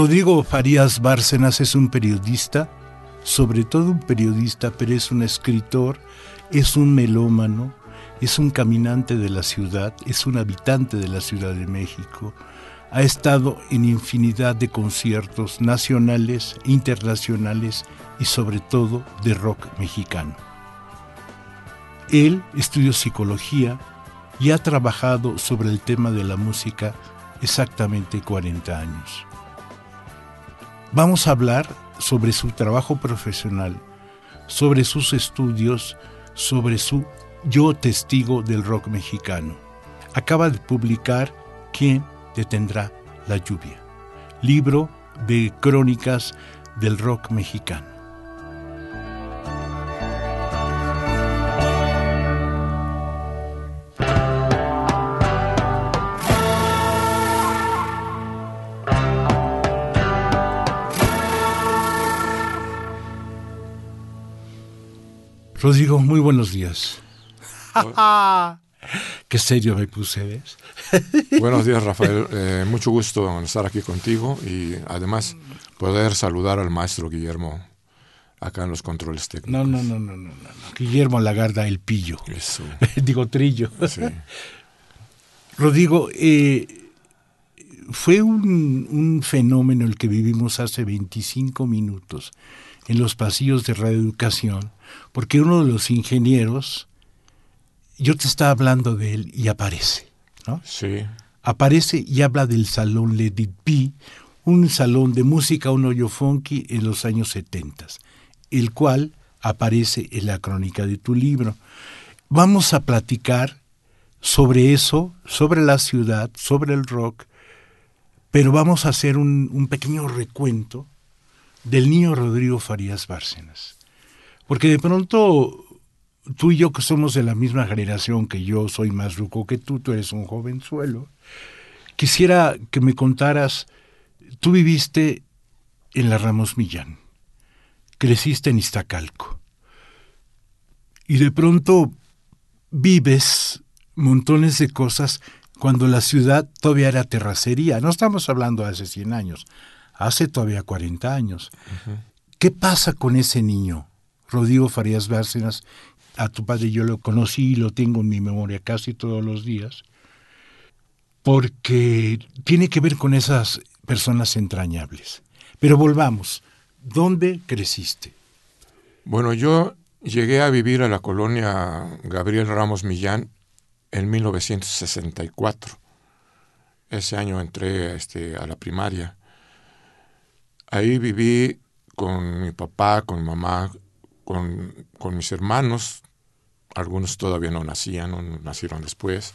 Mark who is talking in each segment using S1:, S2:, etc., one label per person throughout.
S1: Rodrigo Farías Bárcenas es un periodista, sobre todo un periodista, pero es un escritor, es un melómano, es un caminante de la ciudad, es un habitante de la Ciudad de México, ha estado en infinidad de conciertos nacionales, internacionales y sobre todo de rock mexicano. Él estudió psicología y ha trabajado sobre el tema de la música exactamente 40 años. Vamos a hablar sobre su trabajo profesional, sobre sus estudios, sobre su Yo testigo del rock mexicano. Acaba de publicar ¿Quién detendrá la lluvia? Libro de crónicas del rock mexicano. Rodrigo, muy buenos días. Qué serio me puse, ¿ves?
S2: buenos días, Rafael. Eh, mucho gusto estar aquí contigo y además poder saludar al maestro Guillermo acá en los controles técnicos.
S1: No, no, no, no, no, no. Guillermo Lagarda, el pillo.
S2: Eso.
S1: Digo, trillo. Sí. Rodrigo, eh, fue un, un, fenómeno el que vivimos hace 25 minutos en los pasillos de Radio Educación porque uno de los ingenieros, yo te estaba hablando de él y aparece, ¿no?
S2: Sí.
S1: Aparece y habla del salón Let It un salón de música, un hoyo funky en los años 70, el cual aparece en la crónica de tu libro. Vamos a platicar sobre eso, sobre la ciudad, sobre el rock, pero vamos a hacer un, un pequeño recuento del niño Rodrigo Farías Bárcenas. Porque de pronto tú y yo que somos de la misma generación, que yo soy más ruco que tú, tú eres un jovenzuelo, quisiera que me contaras, tú viviste en la Ramos Millán, creciste en Iztacalco, y de pronto vives montones de cosas cuando la ciudad todavía era terracería. No estamos hablando de hace 100 años, hace todavía 40 años. ¿Qué pasa con ese niño? Rodrigo Farías Bárcenas, a tu padre yo lo conocí y lo tengo en mi memoria casi todos los días, porque tiene que ver con esas personas entrañables. Pero volvamos, ¿dónde creciste?
S2: Bueno, yo llegué a vivir a la colonia Gabriel Ramos Millán en 1964. Ese año entré este, a la primaria. Ahí viví con mi papá, con mamá, con, mis hermanos, algunos todavía no nacían, no nacieron después,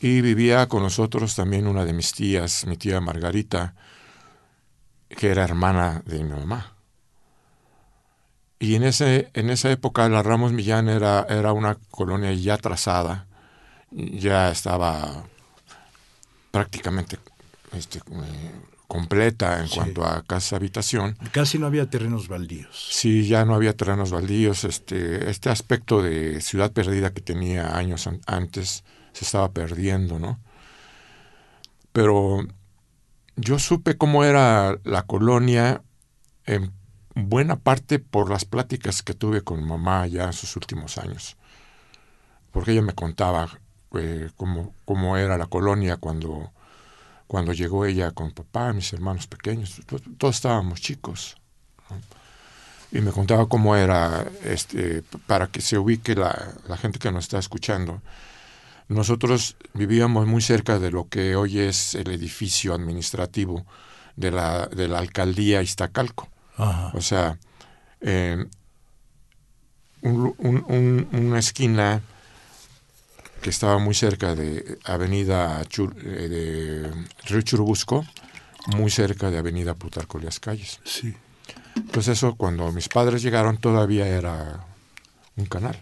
S2: y vivía con nosotros también una de mis tías, mi tía Margarita, que era hermana de mi mamá. Y en, ese, en esa época la Ramos Millán era, era una colonia ya trazada, ya estaba prácticamente este, completa en cuanto a casa habitación.
S1: Casi no había terrenos baldíos.
S2: Sí, ya no había terrenos baldíos. Este, este aspecto de ciudad perdida que tenía años antes se estaba perdiendo, ¿no? Pero yo supe cómo era la colonia en buena parte por las pláticas que tuve con mamá ya en sus últimos años. Porque ella me contaba eh, cómo, cómo era la colonia cuando cuando llegó ella con papá, mis hermanos pequeños, todos estábamos chicos. Y me contaba cómo era, este, para que se ubique la, gente que nos está escuchando. Nosotros vivíamos muy cerca de lo que hoy es el edificio administrativo de la, de la alcaldía Iztacalco. O sea, eh, una esquina que estaba muy cerca de Avenida eh, de Río Churubusco, muy cerca de Avenida Plutarco Las Calles.
S1: Sí.
S2: Entonces eso, cuando mis padres llegaron, todavía era un canal.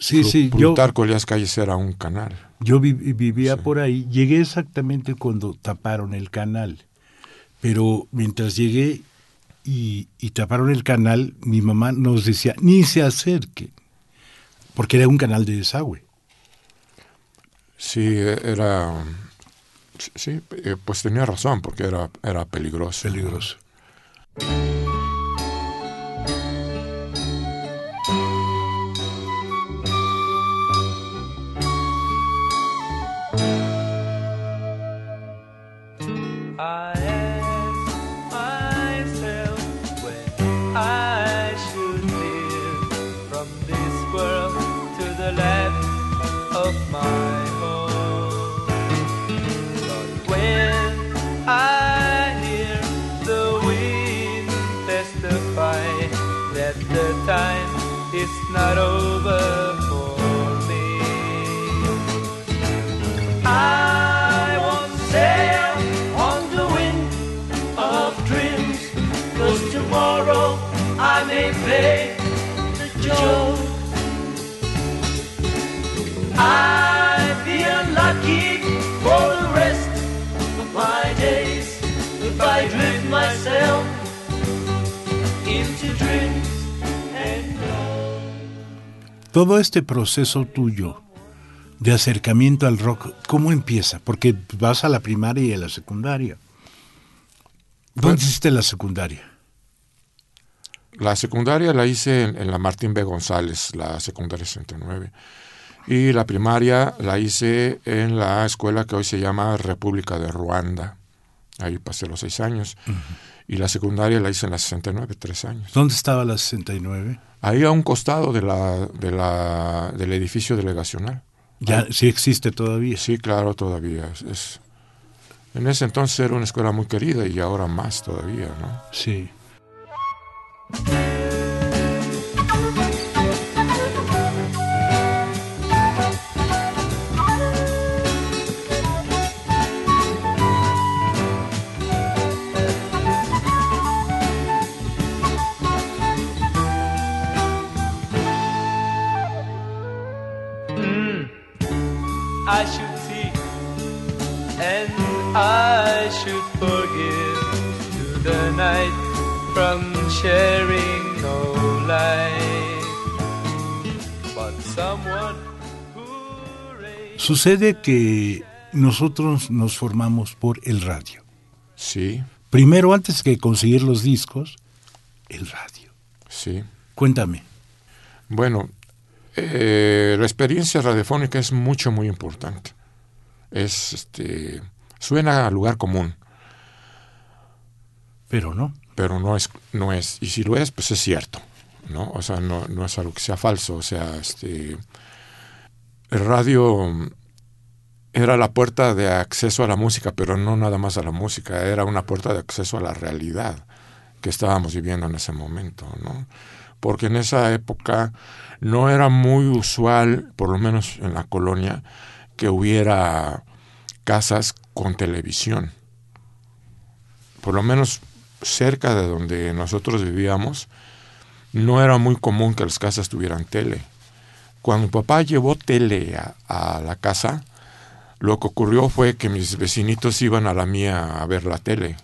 S1: Sí, sí.
S2: Plutarco Las Calles era un canal.
S1: Yo vivía por ahí. Llegué exactamente cuando taparon el canal. Pero mientras llegué y, y taparon el canal, mi mamá nos decía, ni se acerque porque era un canal de desagüe.
S2: Sí, era... Sí, eh, pues tenía razón, porque era, era peligroso.
S1: Peligroso.
S3: Not over
S1: Todo este proceso tuyo de acercamiento al rock, ¿cómo empieza? Porque vas a la primaria y a la secundaria. ¿Dónde pues hiciste la secundaria?
S2: La secundaria la hice en, la Martín B. González, la secundaria 69. Y la primaria la hice en la escuela que hoy se llama República de Ruanda. Ahí pasé los seis años. Y la secundaria la hice en la 69, tres años.
S1: ¿Dónde estaba la 69?
S2: Ahí a un costado de la, de la, del edificio delegacional.
S1: ¿Ya sí existe todavía?
S2: Sí, claro, todavía. Es, en ese entonces era una escuela muy querida y ahora más todavía, ¿no?
S1: Sí. Sucede que nosotros nos formamos por el radio.
S2: Sí.
S1: Primero, antes que conseguir los discos, el radio.
S2: Sí.
S1: Cuéntame.
S2: Bueno, eh, la experiencia radiofónica es mucho, muy importante. Es, este, suena a lugar común.
S1: Pero no.
S2: Pero no es, no es. Y si lo es, pues es cierto. ¿no? O sea, no, no es algo que sea falso. O sea, este, el radio era la puerta de acceso a la música, pero no nada más a la música, era una puerta de acceso a la realidad que estábamos viviendo en ese momento, ¿no? Porque en esa época no era muy usual, por lo menos en la colonia, que hubiera casas con televisión. Por lo menos cerca de donde nosotros vivíamos, no era muy común que las casas tuvieran tele. Cuando mi papá llevó tele a, la casa, lo que ocurrió fue que mis vecinitos iban a la mía a ver la tele.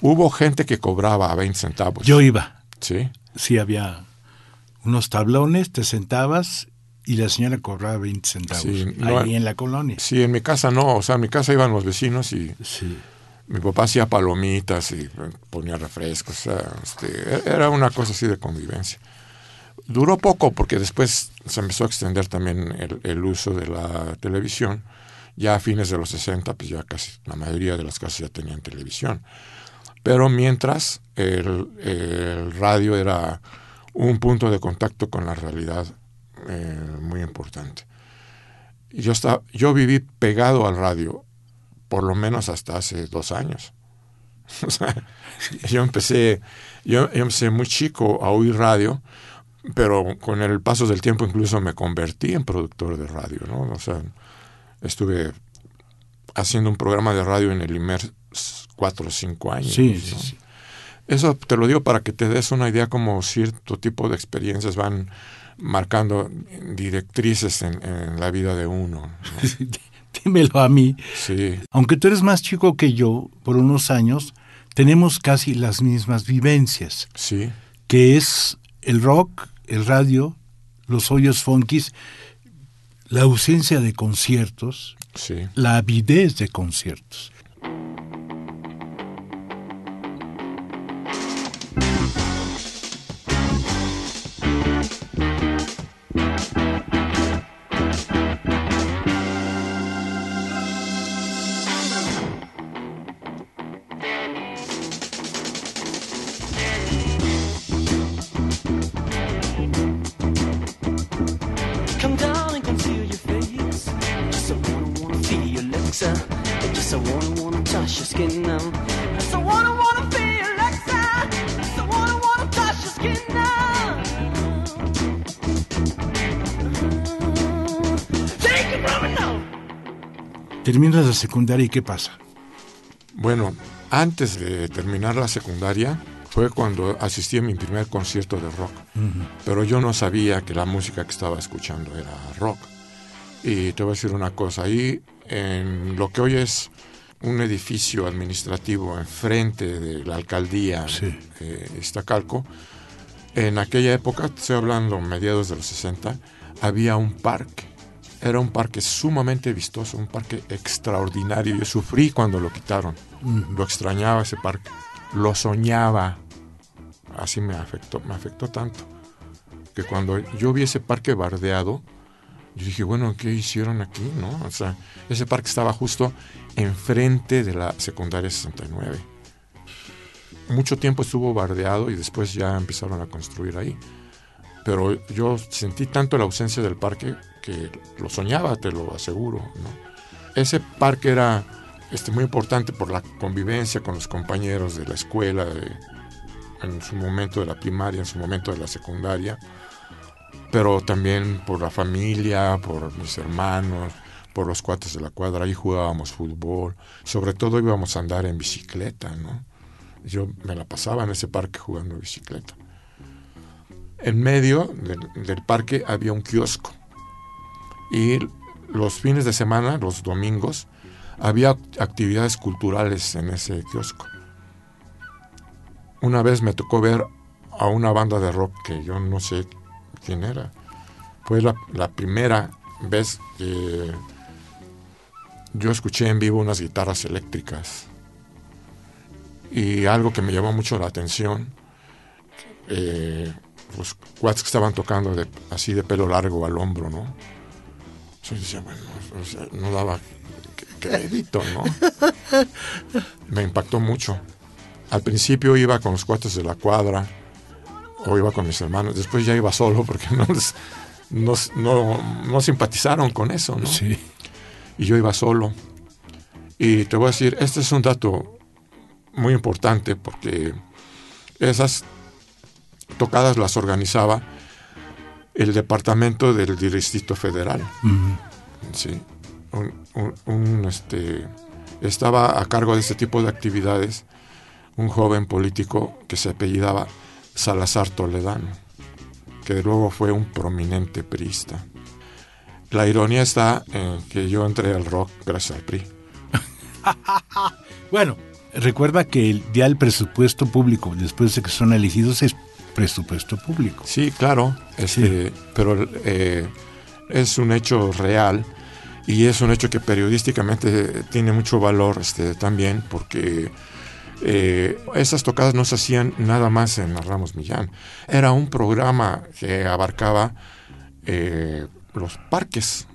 S2: Hubo gente que cobraba a 20 centavos.
S1: Yo iba.
S2: Sí.
S1: Sí, había unos tablones, te sentabas y la señora cobraba 20 centavos. Sí, ahí en la colonia.
S2: Sí, en mi casa no. O sea, en mi casa iban los vecinos y.
S1: Sí.
S2: Mi papá hacía palomitas y ponía refrescos. O sea, este, era una cosa así de convivencia. Duró poco porque después se empezó a extender también el, uso de la televisión. Ya a fines de los 60, pues ya casi la mayoría de las casas ya tenían televisión. Pero mientras el, radio era un punto de contacto con la realidad eh, muy importante. Yo, estaba, yo viví pegado al radio por lo menos hasta hace dos años. Yo empecé, yo, yo empecé muy chico a oír radio, pero con el paso del tiempo incluso me convertí en productor de radio, ¿no? O sea, estuve haciendo un programa de radio en el IMER cuatro o cinco años.
S1: Sí,
S2: ¿no?
S1: sí, sí.
S2: Eso te lo digo para que te des una idea como cierto tipo de experiencias van marcando directrices en, en la vida de uno. ¿no?
S1: Dímelo a mí.
S2: Sí,
S1: Aunque tú eres más chico que yo, por unos años, tenemos casi las mismas vivencias,
S2: sí,
S1: que es el rock, el radio, los hoyos funkis, la ausencia de conciertos,
S2: sí.
S1: la avidez de conciertos. Terminas la secundaria y ¿qué pasa?
S2: Bueno, antes de terminar la secundaria fue cuando asistí a mi primer concierto de rock. Pero yo no sabía que la música que estaba escuchando era rock. Y te voy a decir una cosa, ahí en lo que hoy es un edificio administrativo enfrente de la alcaldía
S1: Sí.
S2: eh, Iztacalco, en aquella época, estoy hablando mediados de los 60, había un parque. Era un parque sumamente vistoso, un parque extraordinario. Yo sufrí cuando lo quitaron. Lo extrañaba ese parque. Lo soñaba. Así me afectó, me afectó tanto. Que cuando yo vi ese parque bardeado, yo dije, bueno, ¿qué hicieron aquí? ¿No? O sea, ese parque estaba justo enfrente de la secundaria 69. Mucho tiempo estuvo bardeado y después ya empezaron a construir ahí. Pero yo sentí tanto la ausencia del parque lo soñaba, te lo aseguro. Ese parque era este, muy importante por la convivencia con los compañeros de la escuela, en su momento de la primaria, en su momento de la secundaria, pero también por la familia, por mis hermanos, por los cuates de la cuadra. Ahí jugábamos fútbol, sobre todo íbamos a andar en bicicleta. Yo me la pasaba en ese parque jugando bicicleta. En medio del, del parque había un kiosco. Y los fines de semana, los domingos, había actividades culturales en ese kiosco. Una vez me tocó ver a una banda de rock que yo no sé quién era. Fue la, primera vez que yo escuché en vivo unas guitarras eléctricas. Y algo que me llamó mucho la atención, eh, los cuates que estaban tocando así de pelo largo al hombro, ¿no? Yo decía, bueno, o sea, no daba crédito, ¿no? Me impactó mucho. Al principio iba con los cuates de la cuadra, o iba con mis hermanos, después ya iba solo porque no, les- no, no- no simpatizaron con eso, ¿no?
S1: Sí.
S2: y yo iba solo. Y te voy a decir, este es un dato muy importante porque esas tocadas las organizaba el departamento del Distrito Federal. Sí. Un- un- un, este, estaba a cargo de este tipo de actividades un joven político que se apellidaba Salazar Toledano, que luego fue un prominente priista. La ironía está en que yo entré al rock gracias al PRI.
S1: Bueno, recuerda que el, ya el presupuesto público, después de que son elegidos, es presupuesto público.
S2: Sí, claro, este, pero eh, es un hecho real y es un hecho que periodísticamente tiene mucho valor este, también porque eh, esas tocadas no se hacían nada más en Ramos Millán. Era un programa que abarcaba eh, los parques.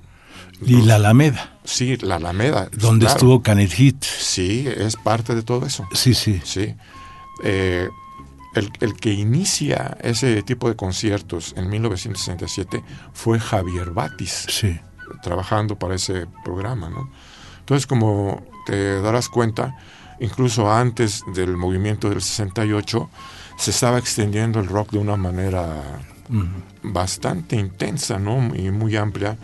S1: Y la Alameda,
S2: Sí, la Alameda.
S1: donde
S2: claro.
S1: estuvo Canet Hit.
S2: Sí, es parte de todo eso.
S1: Sí, sí.
S2: Sí. Eh, el, el que inicia ese tipo de conciertos en 1967 fue Javier Batis,
S1: Sí.
S2: trabajando para ese programa, ¿no? Entonces, como te darás cuenta, incluso antes del movimiento del 68, se estaba extendiendo el rock de una manera bastante intensa ¿no? y muy amplia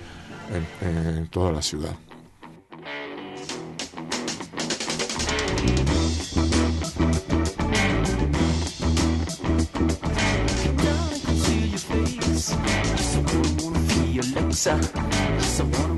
S2: en, en toda la ciudad.
S4: dança. Samba.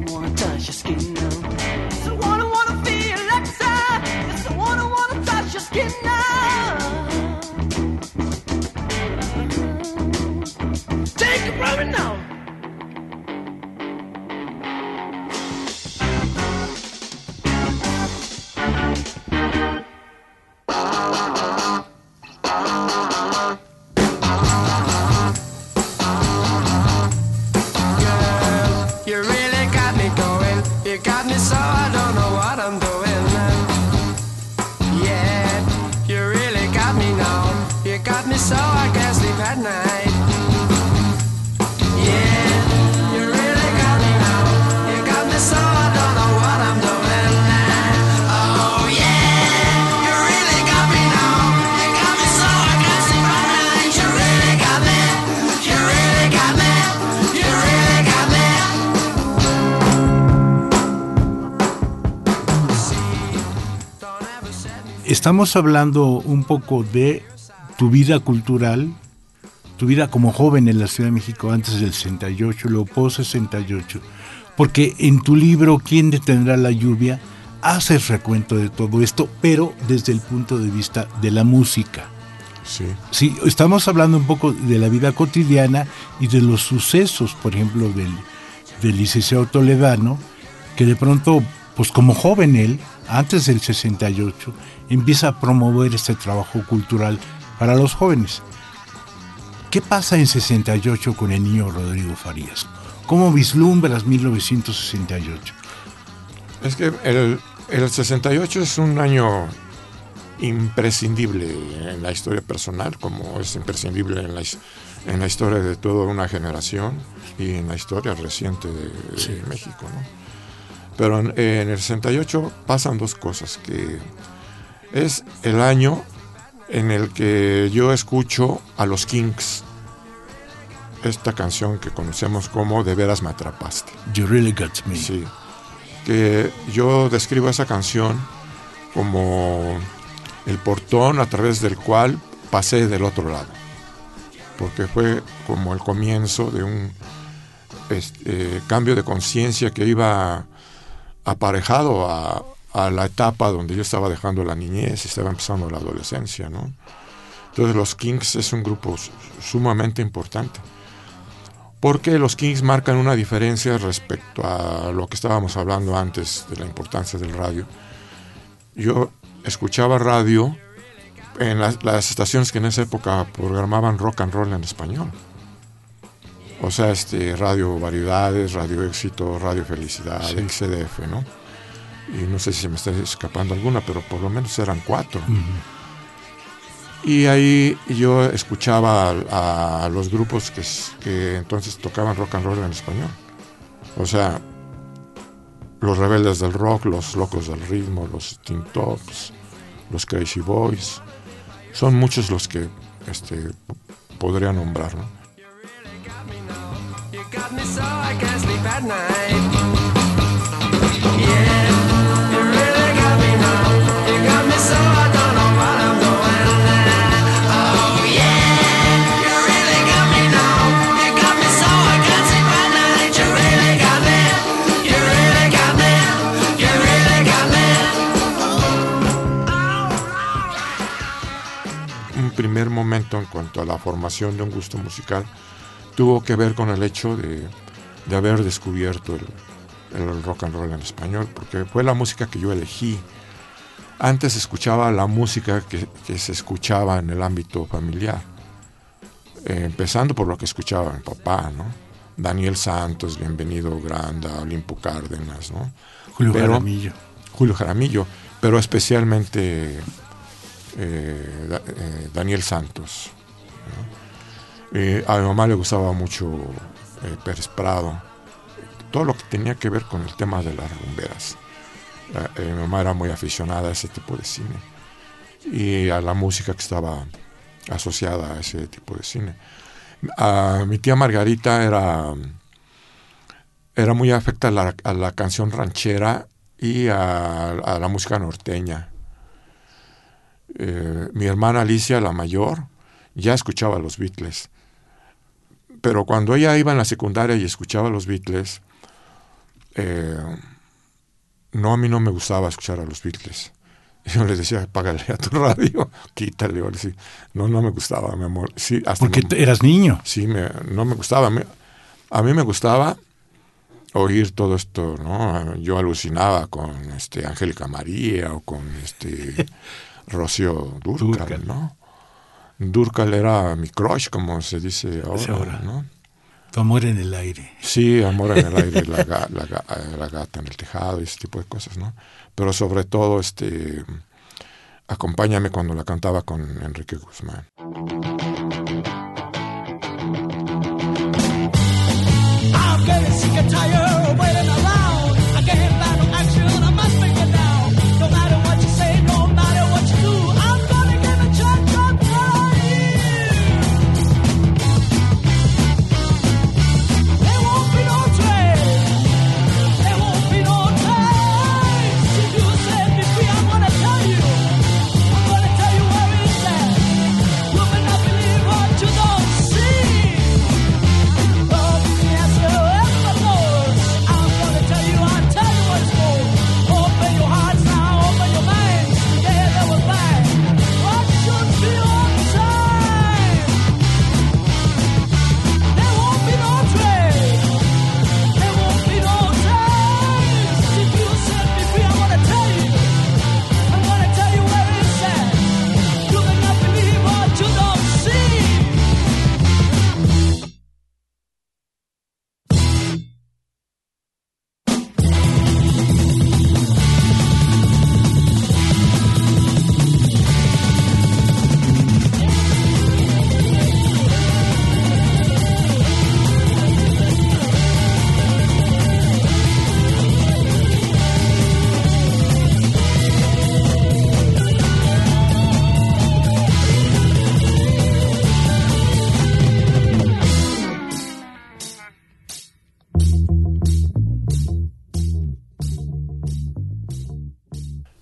S1: Estamos hablando un poco de tu vida cultural, tu vida como joven en la Ciudad de México antes del 68, luego post 68, porque en tu libro ¿Quién detendrá la lluvia? haces recuento de todo esto, pero desde el punto de vista de la música.
S2: Sí.
S1: Sí, estamos hablando un poco de la vida cotidiana y de los sucesos, por ejemplo, del, del licenciado Toledano, que de pronto, pues como joven él, antes del 68, empieza a promover este trabajo cultural para los jóvenes. ¿Qué pasa en 68 con el niño Rodrigo Farías? ¿Cómo vislumbras 1968?
S2: Es que el, el 68 es un año imprescindible en la historia personal, como es imprescindible en la, en la historia de toda una generación y en la historia reciente de. México. ¿no? Pero en, en el 68 pasan dos cosas, que es el año en el que yo escucho a los Kings esta canción que conocemos como De veras me atrapaste.
S1: You really got me.
S2: Sí. Que yo describo esa canción como el portón a través del cual pasé del otro lado. Porque fue como el comienzo de un este, eh, cambio de conciencia que iba aparejado a, a la etapa donde yo estaba dejando la niñez y estaba empezando la adolescencia, ¿no? Entonces los Kings es un grupo su- sumamente importante porque los Kings marcan una diferencia respecto a lo que estábamos hablando antes de la importancia del radio. Yo escuchaba radio en las, las estaciones que en esa época programaban rock and roll en español. O sea, este, Radio Variedades, Radio Éxito, Radio Felicidad,
S1: Sí.
S2: XDF, ¿no? Y no sé si se me está escapando alguna, pero por lo menos eran cuatro. Y ahí yo escuchaba a, a los grupos que entonces tocaban rock and roll en español. O sea, los rebeldes del rock, los locos del ritmo, los Teen Tops, los Crazy Boys. Son muchos los que este, podría nombrar. ¿no? Primer momento en cuanto a la formación de un gusto musical tuvo que ver con el hecho de, de haber descubierto el, el rock and roll en español, porque fue la música que yo elegí. Antes escuchaba la música que, que se escuchaba en el ámbito familiar, eh, empezando por lo que escuchaba mi papá, ¿no? Daniel Santos, Bienvenido Granda, Olimpo Cárdenas, ¿no?
S1: Julio
S2: Pero-
S1: Jaramillo.
S2: Julio Jaramillo, pero especialmente Daniel Santos. Eh, a mi mamá le gustaba mucho eh, Pérez Prado, todo lo que tenía que ver con el tema de las rumberas. Eh, mi mamá era muy aficionada a ese tipo de cine y a la música que estaba asociada a ese tipo de cine. Mi tía Margarita era, era muy afecta a la, canción ranchera y a la música norteña. Eh, mi hermana Alicia, la mayor, ya escuchaba los Beatles. Pero cuando ella iba en la secundaria y escuchaba los Beatles, eh, no, a mí no me gustaba escuchar a los Beatles. Yo les decía, págale a tu radio, quítale. Decía, no, no me gustaba, mi amor. Sí, hasta
S1: Porque
S2: me-
S1: eras niño.
S2: sí, me- no me gustaba. Me- a mí me gustaba oír todo esto, ¿no? Yo alucinaba con este Angélica María o con este Rocío Durcal. ¿no? Durcal era mi crush, como se dice ahora. ¿no?
S1: Tu amor en el aire.
S2: Sí, Amor en el aire, la, ga- la la gata en el tejado y ese tipo de cosas, ¿no? Pero sobre todo, este, acompáñame cuando la cantaba con Enrique Guzmán.
S3: I'm getting sick and tired of waiting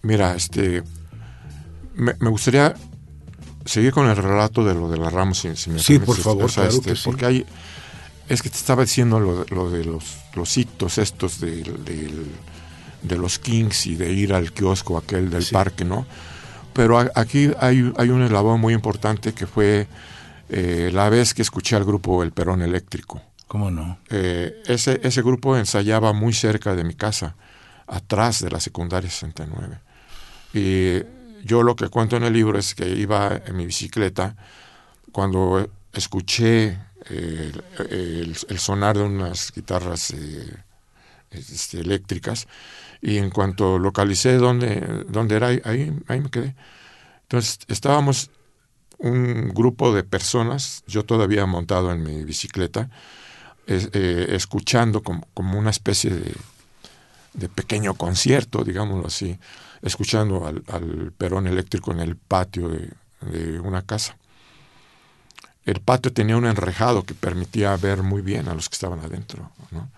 S2: Mira, este, me, me gustaría seguir con el relato de lo de la Ramos, si, si me
S1: Sí,
S2: permites.
S1: por favor, claro que sí.
S2: Porque hay, es que te estaba diciendo lo, de- lo de los, los hitos estos del- del- de los Kings y de ir al kiosco aquel del
S1: Sí.
S2: parque, ¿no? Pero a- aquí hay, hay un eslabón muy importante que fue eh, la vez que escuché al grupo El Perón Eléctrico.
S1: ¿Cómo no?
S2: Eh, ese, ese grupo ensayaba muy cerca de mi casa, atrás de la secundaria 69. Y yo lo que cuento en el libro es que iba en mi bicicleta cuando escuché eh, el, sonar de unas guitarras eh, este, eléctricas y en cuanto localicé dónde, dónde era, ahí, ahí me quedé. Entonces estábamos un grupo de personas, yo todavía montado en mi bicicleta, eh, escuchando como, como una especie de, de pequeño concierto, digámoslo así, escuchando al, perón eléctrico en el patio de, de una casa. El patio tenía un enrejado que permitía ver muy bien a los que estaban adentro. ¿no?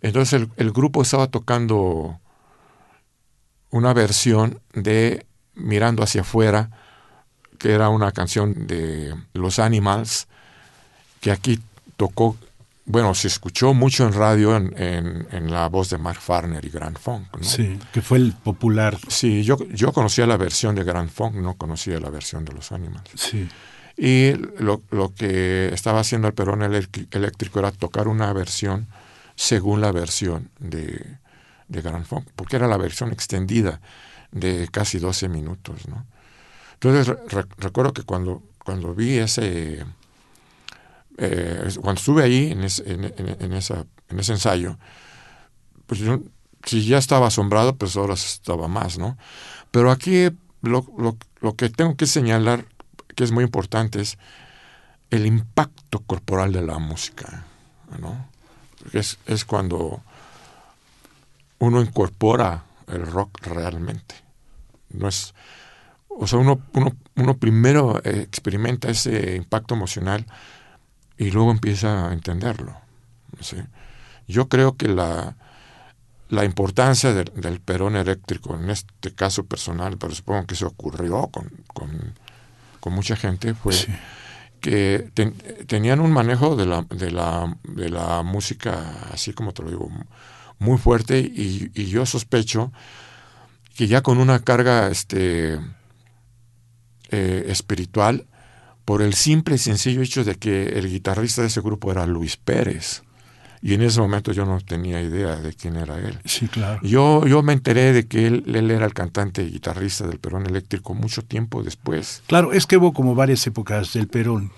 S2: Entonces el, el grupo estaba tocando una versión de Mirando hacia afuera, que era una canción de Los Animals, que aquí tocó, bueno, se escuchó mucho en radio en, en- en la voz de Mark Farner y Grand Funk. ¿no?
S1: Sí, que fue el popular.
S2: Sí, yo, yo conocía la versión de Grand Funk, no conocía la versión de Los Animals.
S1: Sí.
S2: Y lo, lo que estaba haciendo el Perón eléctrico era tocar una versión según la versión de, de Grand Funk, porque era la versión extendida de casi 12 minutos. ¿no? Entonces re- recuerdo que cuando, cuando vi ese, eh, es- cuando estuve ahí en, ese- en, ese ensayo, pues yo, si ya estaba asombrado, pues ahora estaba más, ¿no? Pero aquí lo, que tengo que señalar, que es muy importante, es el impacto corporal de la música, ¿no? Es, es cuando uno incorpora el rock realmente. No es, o sea, uno primero eh, experimenta ese impacto emocional y luego empieza a entenderlo. ¿sí? Yo creo que la, la importancia del, del perón eléctrico, en este caso personal, pero supongo que eso ocurrió con, con, con mucha gente, fue
S1: Sí.
S2: que ten- tenían un manejo de la, de, la, de la música, así como te lo digo, muy fuerte y, y yo sospecho que ya con una carga este, eh, espiritual, por el simple y sencillo hecho de que el guitarrista de ese grupo era Luis Pérez. Y en ese momento yo no tenía idea de quién era él.
S1: Sí, claro.
S2: Yo, yo me enteré de que él, él era el cantante y guitarrista del Perón Eléctrico mucho tiempo después.
S1: Claro, es que hubo como varias épocas del Perón.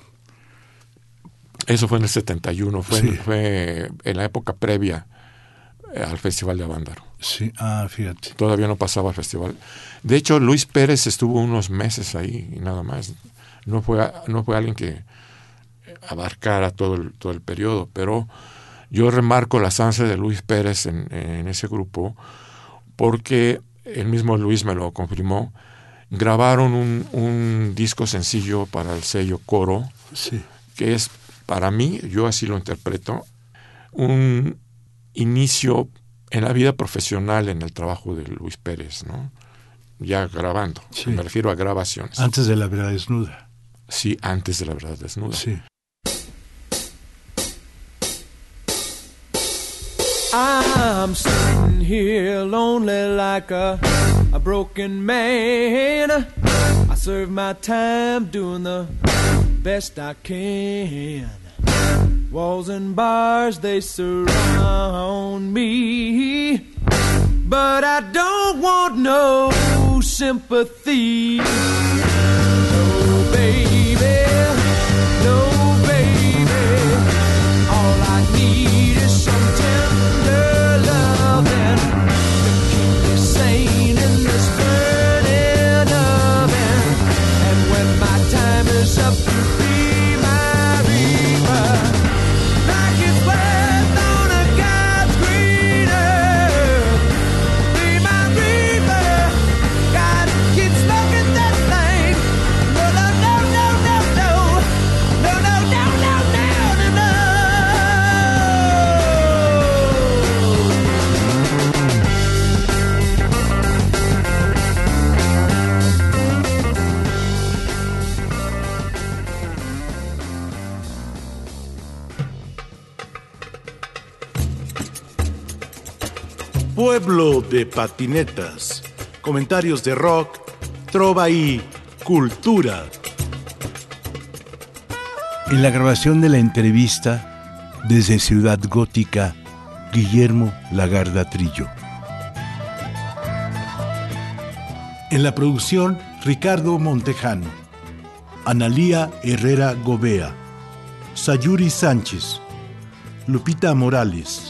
S2: Eso fue en el 71, fue,
S1: Sí.
S2: fue en la época previa eh, al Festival de Avándaro.
S1: Sí, ah, fíjate.
S2: Todavía no pasaba al festival. De hecho, Luis Pérez estuvo unos meses ahí y nada más. No fue, no fue alguien que abarcara todo el, todo el periodo, pero yo remarco la estancia de Luis Pérez en, en ese grupo porque el mismo Luis me lo confirmó. Grabaron un, un disco sencillo para el sello Coro,
S1: Sí.
S2: que es para mí, yo así lo interpreto, un inicio en la vida profesional en el trabajo de Luis Pérez, ¿no? Ya grabando,
S1: Sí.
S2: me refiero a grabaciones.
S1: Antes de la verdad desnuda.
S2: Sí, antes de la verdad desnuda.
S1: Sí.
S3: I'm sitting here lonely like a, a broken man. I serve my time doing the best I can. Walls and bars, they surround me. But I don't want no sympathy.
S1: Pueblo de patinetas. Comentarios de rock, trova y cultura. En la grabación de la entrevista, desde Ciudad Gótica, Guillermo Lagarda Trillo. En la producción, Ricardo Montejano, Analía Herrera Gobea, Sayuri Sánchez, Lupita Morales,